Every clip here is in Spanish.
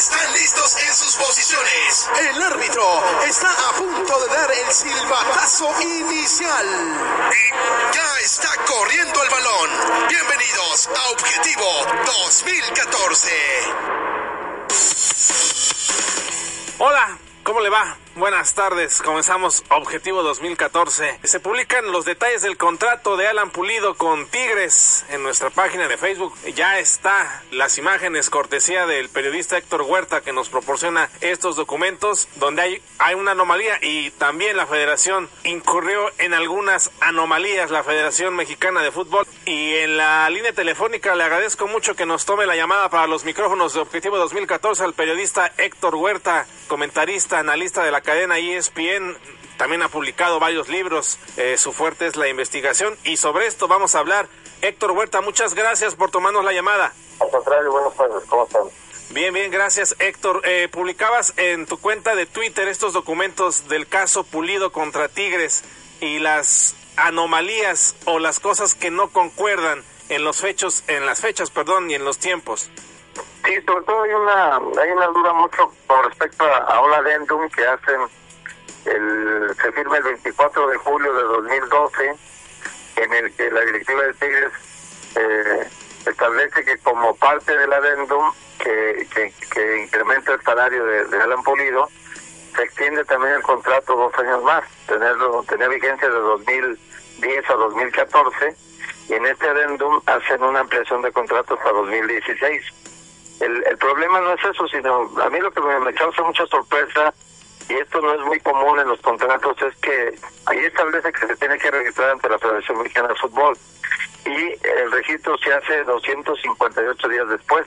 Están listos en sus posiciones. El árbitro está a punto de dar el silbatazo inicial. Y ya está corriendo el balón. Bienvenidos a Objetivo 2014. Hola, ¿cómo le va? Buenas tardes, comenzamos Objetivo 2014. Se publican los detalles del contrato de Alan Pulido con Tigres en nuestra página de Facebook. Ya está las imágenes cortesía del periodista Héctor Huerta que nos proporciona estos documentos donde hay, hay una anomalía y también la federación incurrió en algunas anomalías, la Federación Mexicana de Fútbol. Y en la línea telefónica le agradezco mucho que nos tome la llamada para los micrófonos de Objetivo 2014 al periodista Héctor Huerta, comentarista, analista de la cadena ESPN también ha publicado varios libros, eh, su fuerte es la investigación y sobre esto vamos a hablar. Héctor Huerta, muchas gracias por tomarnos la llamada. Al contrario, buenas tardes, ¿cómo están? Bien, bien, gracias Héctor. Eh, publicabas en tu cuenta de Twitter estos documentos del caso Pulido contra Tigres y las anomalías o las cosas que no concuerdan en los fechos, en las fechas, perdón, y en los tiempos. Sí, sobre todo hay una hay una duda mucho con respecto a, a un adendum que hacen el se firma el 24 de julio de 2012 en el que la directiva de Tigres eh, establece que como parte del adendum que, que, que incrementa el salario de, Alan Pulido se extiende también el contrato dos años más tenerlo tenía vigencia de 2010 a 2014 y en este adendum hacen una ampliación de contrato hasta 2016 el, el problema no es eso, sino a mí lo que me, causa mucha sorpresa, y esto no es muy común en los contratos, es que ahí establece que se tiene que registrar ante la Federación Mexicana de Fútbol, y el registro se hace 258 días después,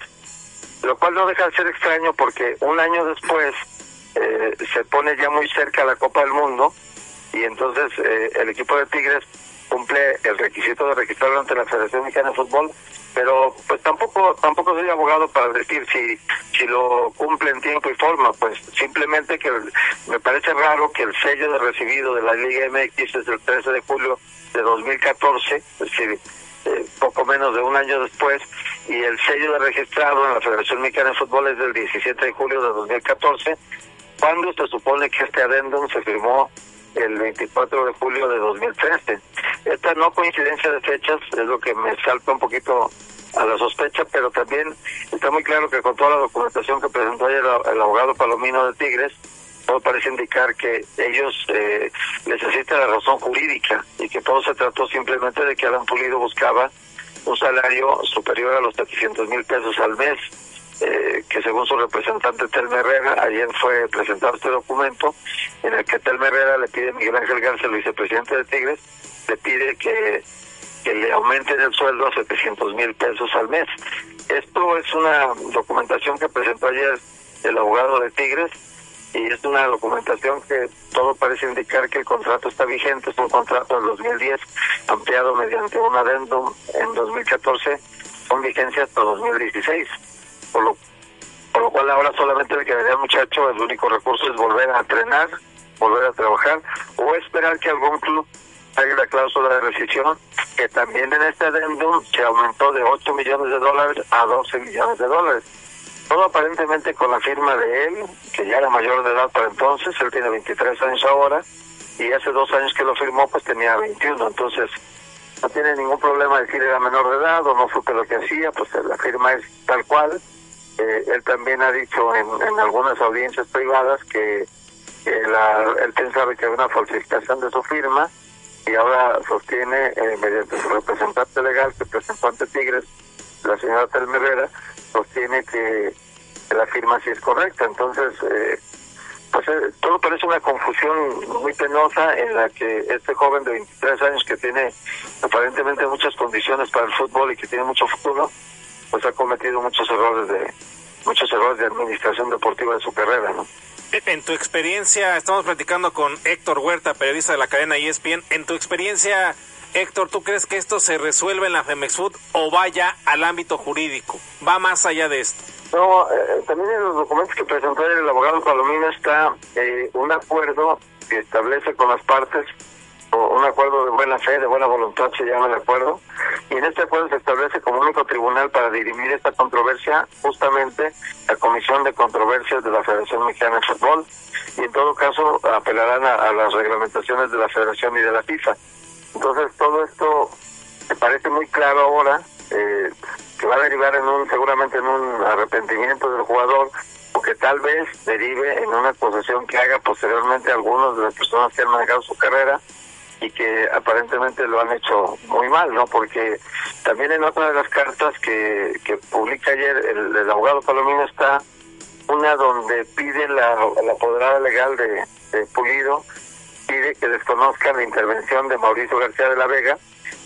lo cual no deja de ser extraño porque un año después eh, se pone ya muy cerca la Copa del Mundo, y entonces eh, el equipo de Tigres cumple el requisito de registrarlo ante la Federación Mexicana de Fútbol, pero pues tampoco tampoco soy abogado para decir si si lo cumple en tiempo y forma, pues simplemente que me parece raro que el sello de recibido de la Liga MX es el 13 de julio de 2014, es decir, eh, poco menos de un año después, y el sello de registrado en la Federación Mexicana de Fútbol es del 17 de julio de 2014, cuando se supone que este adendum se firmó el 24 de julio de 2013. Esta no coincidencia de fechas es lo que me salta un poquito a la sospecha, pero también está muy claro que con toda la documentación que presentó ayer el, abogado Palomino de Tigres, todo parece indicar que ellos eh, necesitan la razón jurídica y que todo se trató simplemente de que Alan Pulido buscaba un salario superior a los 700 mil pesos al mes eh, que según su representante Telme Herrera, ayer fue presentado este documento en el que Telme Herrera le pide a Miguel Ángel Garza, el vicepresidente de Tigres, le pide que, que le aumenten el sueldo a 700 mil pesos al mes. Esto es una documentación que presentó ayer el abogado de Tigres y es una documentación que todo parece indicar que el contrato está vigente, es un contrato del 2010 ampliado mediante un adendum en 2014 con vigencia hasta 2016 por lo, por lo cual ahora solamente le quedaría al muchacho, el único recurso es volver a entrenar, volver a trabajar o esperar que algún club haga la cláusula de rescisión, que también en este adendum se aumentó de 8 millones de dólares a 12 millones de dólares. Todo aparentemente con la firma de él, que ya era mayor de edad para entonces, él tiene 23 años ahora, y hace dos años que lo firmó pues tenía 21, entonces no tiene ningún problema decir era menor de edad o no supe lo que hacía, pues la firma es tal cual, eh, él también ha dicho en, en algunas audiencias privadas que, que la, él pensaba que había una falsificación de su firma y ahora sostiene, eh, mediante su representante legal que presentó ante Tigres, la señora Telmerera, sostiene que, que, la firma sí es correcta. Entonces, eh, pues eh, todo parece una confusión muy penosa en la que este joven de 23 años que tiene aparentemente muchas condiciones para el fútbol y que tiene mucho futuro, pues ha cometido muchos errores de, muchos errores de administración deportiva de su carrera, ¿no? En tu experiencia, estamos platicando con Héctor Huerta, periodista de la cadena ESPN. En tu experiencia, Héctor, ¿tú crees que esto se resuelve en la Femex Food o vaya al ámbito jurídico? ¿Va más allá de esto? No, eh, también en los documentos que presentó el abogado Palomino está eh, un acuerdo que establece con las partes un acuerdo de buena fe, de buena voluntad se llama el acuerdo, y en este acuerdo se establece como único tribunal para dirimir esta controversia justamente la Comisión de Controversias de la Federación Mexicana de Fútbol, y en todo caso apelarán a, las reglamentaciones de la Federación y de la FIFA. Entonces todo esto me parece muy claro ahora, eh, que va a derivar en un seguramente en un arrepentimiento del jugador, o que tal vez derive en una acusación que haga posteriormente algunos de las personas que han manejado su carrera y que aparentemente lo han hecho muy mal, ¿no? Porque también en otra de las cartas que, que publica ayer el, abogado Palomino está una donde pide la, la apoderada legal de, Pulido, pide que desconozcan la intervención de Mauricio García de la Vega,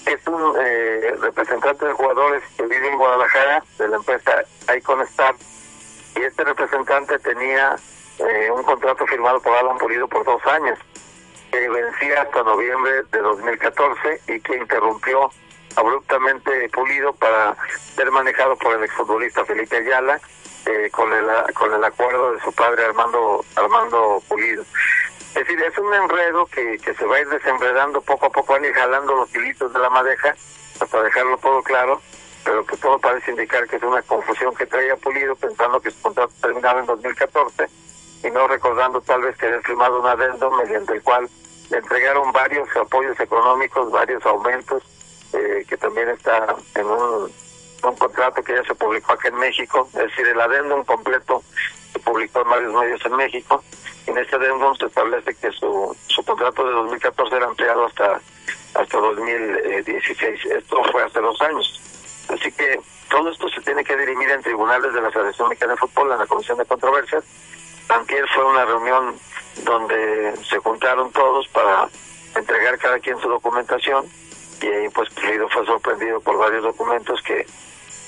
que es un eh, representante de jugadores que vive en Guadalajara, de la empresa Icon Star, y este representante tenía eh, un contrato firmado por Alan Pulido por dos años que vencía hasta noviembre de 2014 y que interrumpió abruptamente Pulido para ser manejado por el exfutbolista Felipe Ayala eh, con el con el acuerdo de su padre Armando Armando Pulido. Es decir, es un enredo que, que se va a ir desenredando poco a poco, van a jalando los hilitos de la madeja hasta dejarlo todo claro, pero que todo parece indicar que es una confusión que traía Pulido pensando que su contrato terminaba en 2014 y no recordando tal vez había firmado un adendo mediante el cual le entregaron varios apoyos económicos, varios aumentos, eh, que también está en un, contrato que ya se publicó aquí en México, es decir, el adendum completo se publicó en varios medios en México. En este adendum se establece que su, su contrato de 2014 era ampliado hasta, hasta 2016. Esto fue hace dos años. Así que todo esto se tiene que dirimir en tribunales de la Federación Mexicana de Fútbol, en la Comisión de Controversias. Antier fue una reunión donde se juntaron todos para entregar cada quien su documentación y ahí pues Pulido fue sorprendido por varios documentos que,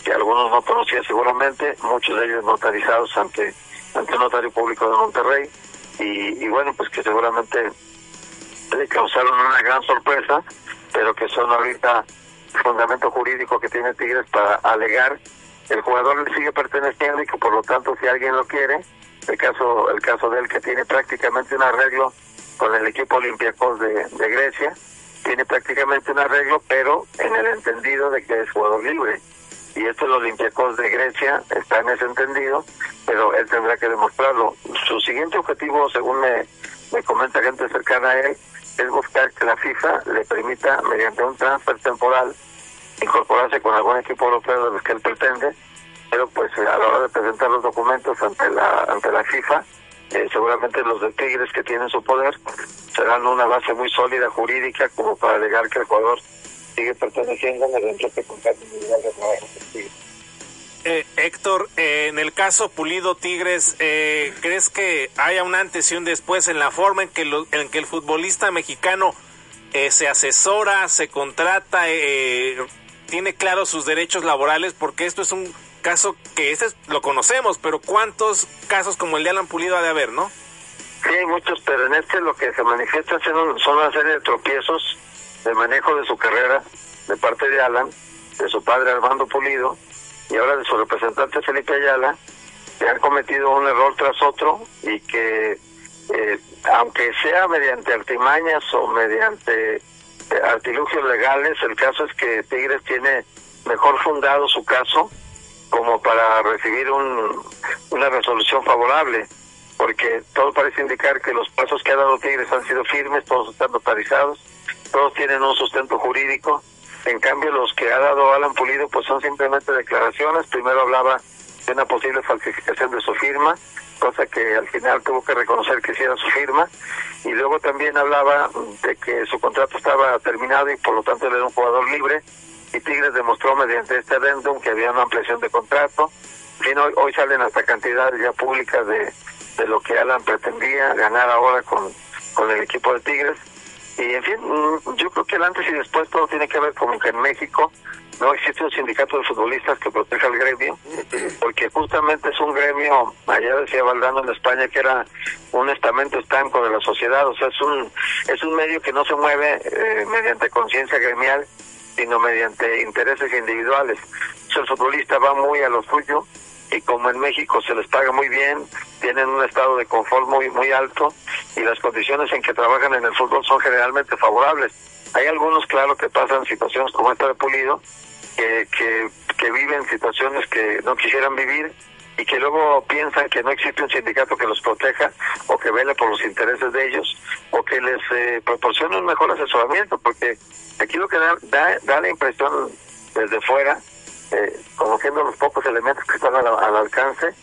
que algunos no conocía seguramente, muchos de ellos notarizados ante, ante el notario público de Monterrey y, y bueno pues que seguramente le causaron una gran sorpresa pero que son ahorita el fundamento jurídico que tiene Tigres para alegar. El jugador le sigue perteneciendo y que por lo tanto si alguien lo quiere el caso el caso de él que tiene prácticamente un arreglo con el equipo Olympiacos de, de Grecia tiene prácticamente un arreglo pero en el entendido de que es jugador libre. Y esto el Olympiacos de Grecia está en ese entendido pero él tendrá que demostrarlo. Su siguiente objetivo según me, me comenta gente cercana a él es buscar que la FIFA le permita mediante un transfer temporal incorporarse con algún equipo europeo de los que él pretende pero pues a la hora de presentar los documentos ante la ante la FIFA eh, seguramente los de Tigres que tienen su poder serán una base muy sólida jurídica como para alegar que el Ecuador sigue perteneciendo mediante contrato individual de trabajo eh, Héctor, eh, en el caso Pulido Tigres, eh, ¿crees que haya un antes y un después en la forma en que, en que el futbolista mexicano eh, se asesora, se contrata, tiene claros sus derechos laborales? Porque esto es un caso que ese lo conocemos, pero ¿cuántos casos como el de Alan Pulido ha de haber, no? Sí, hay muchos, pero en este lo que se manifiesta son una serie de tropiezos de manejo de su carrera de parte de Alan, de su padre Armando Pulido y ahora de su representante Felipe Ayala, que han cometido un error tras otro y que, eh, aunque sea mediante artimañas o mediante eh, artilugios legales, el caso es que Tigres tiene mejor fundado su caso como para recibir un, una resolución favorable, porque todo parece indicar que los pasos que ha dado Tigres han sido firmes, todos están notarizados, todos tienen un sustento jurídico. En cambio, los que ha dado Alan Pulido pues son simplemente declaraciones. Primero hablaba de una posible falsificación de su firma, cosa que al final tuvo que reconocer que sí era su firma. Y luego también hablaba de que su contrato estaba terminado y por lo tanto él era un jugador libre y Tigres demostró mediante este adendum que había una ampliación de contrato. En hoy, hoy salen hasta cantidades ya públicas de, de lo que Alan pretendía ganar ahora con, con el equipo de Tigres. Y en fin, mm, yo creo que el antes y después todo tiene que ver con que en México no existe un sindicato de futbolistas que proteja al gremio, porque justamente es un gremio, allá decía Valdano en España, que era un estamento estanco de la sociedad, o sea, es un, es un medio que no se mueve eh, mediante conciencia gremial, sino mediante intereses individuales. el futbolista va muy a lo suyo, y como en México se les paga muy bien, tienen un estado de confort muy muy alto y las condiciones en que trabajan en el fútbol son generalmente favorables. Hay algunos, claro, que pasan situaciones como esta de Pulido, que, que, que viven situaciones que no quisieran vivir y que luego piensan que no existe un sindicato que los proteja o que vele por los intereses de ellos o que les eh, proporcione un mejor asesoramiento, porque aquí lo que da, da, da la impresión desde fuera eh, conociendo los pocos elementos que están al, alcance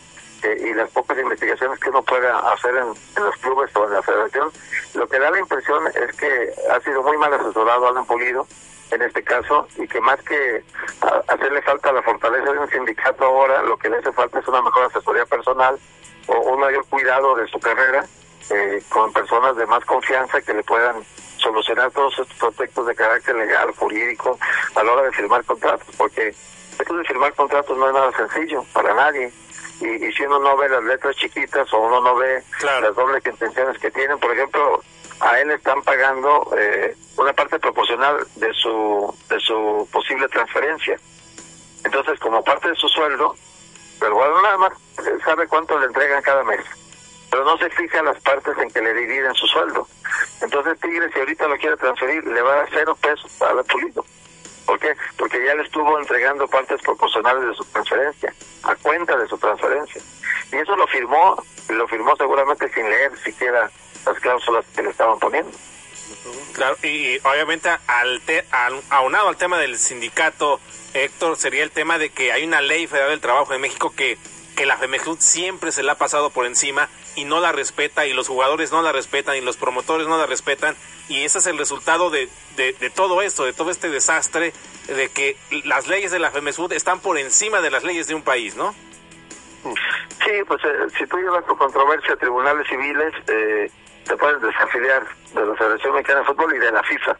eh, y las pocas investigaciones que uno puede hacer en, los clubes o en la federación, lo que da la impresión es que ha sido muy mal asesorado Alan Polido en este caso y que más que hacerle falta la fortaleza de un sindicato ahora, lo que le hace falta es una mejor asesoría personal o un mayor cuidado de su carrera eh, con personas de más confianza que le puedan solucionar todos estos aspectos de carácter legal, jurídico, a la hora de firmar contratos, porque esto de firmar contratos no es nada sencillo para nadie. Y, si uno no ve las letras chiquitas o uno no ve las dobles intenciones que tienen, por ejemplo, a él están pagando eh, una parte proporcional de su de su posible transferencia. Entonces, como parte de su sueldo, pero bueno, nada más sabe cuánto le entregan cada mes, pero no se fija las partes en que le dividen su sueldo. Entonces, Tigre, si ahorita lo quiere transferir, le va a dar cero pesos para el pulido. ¿Por qué? Porque ya le estuvo entregando partes proporcionales de su transferencia, a cuenta de su transferencia. Y eso lo firmó, lo firmó seguramente sin leer siquiera las cláusulas que le estaban poniendo. Claro, y obviamente al, al aunado al tema del sindicato, Héctor, sería el tema de que hay una ley federal del trabajo de México que, que la FEMEJUD siempre se la ha pasado por encima y no la respeta y los jugadores no la respetan y los promotores no la respetan y ese es el resultado de, de, todo esto, de todo este desastre, de que las leyes de la FEMESUD están por encima de las leyes de un país, ¿no? Sí, pues eh, si tú llevas tu controversia a tribunales civiles, eh, te puedes desafiliar de la Federación Mexicana de Fútbol y de la FIFA.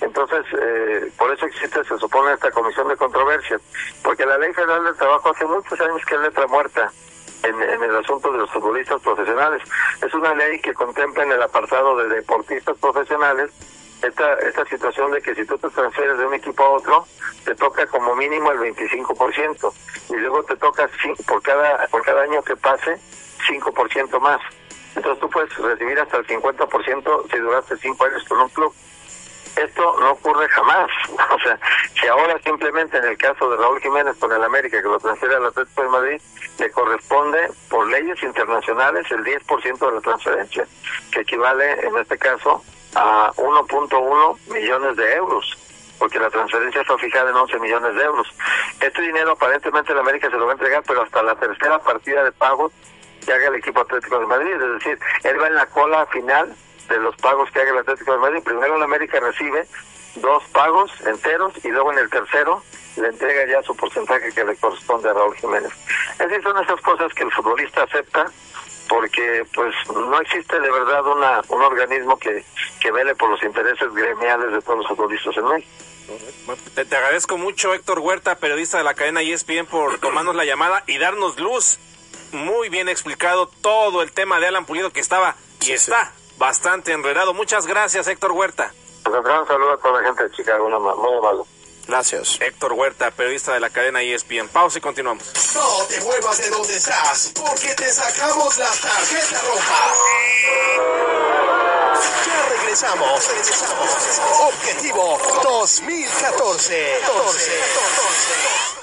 Entonces, eh, por eso existe, se supone, esta comisión de controversia, porque la Ley Federal del Trabajo hace muchos años que es letra muerta en, el asunto de los futbolistas profesionales. Es una ley que contempla en el apartado de deportistas profesionales esta, esta situación de que si tú te transfieres de un equipo a otro, te toca como mínimo el 25% y luego te toca por cada, por cada año que pase 5% más. Entonces tú puedes recibir hasta el 50% si duraste 5 años con un club. Esto no ocurre jamás. O sea, si ahora simplemente en el caso de Raúl Jiménez con el América, que lo transfiere al Atlético de Madrid, le corresponde por leyes internacionales el 10% de la transferencia, que equivale en este caso a 1.1 millones de euros porque la transferencia fue fijada en 11 millones de euros. Este dinero aparentemente el América se lo va a entregar, pero hasta la tercera partida de pagos que haga el equipo Atlético de Madrid, es decir, él va en la cola final de los pagos que haga el Atlético de Madrid. Primero el América recibe dos pagos enteros y luego en el tercero le entrega ya su porcentaje que le corresponde a Raúl Jiménez. Es decir, son esas cosas que el futbolista acepta porque pues no existe de verdad una un organismo que, que vele por los intereses gremiales de todos los futbolistas en México. Te, te, agradezco mucho, Héctor Huerta, periodista de la cadena ESPN, por tomarnos la llamada y darnos luz. Muy bien explicado todo el tema de Alan Pulido que estaba y está bastante enredado. Muchas gracias, Héctor Huerta. Pues un saludo a toda la gente de Chicago, muy malo. Gracias. Héctor Huerta, periodista de la cadena ESPN. Pausa y continuamos. No te muevas de donde estás, porque te sacamos la tarjeta roja. Ya regresamos. regresamos. Objetivo 2014. 14. 14.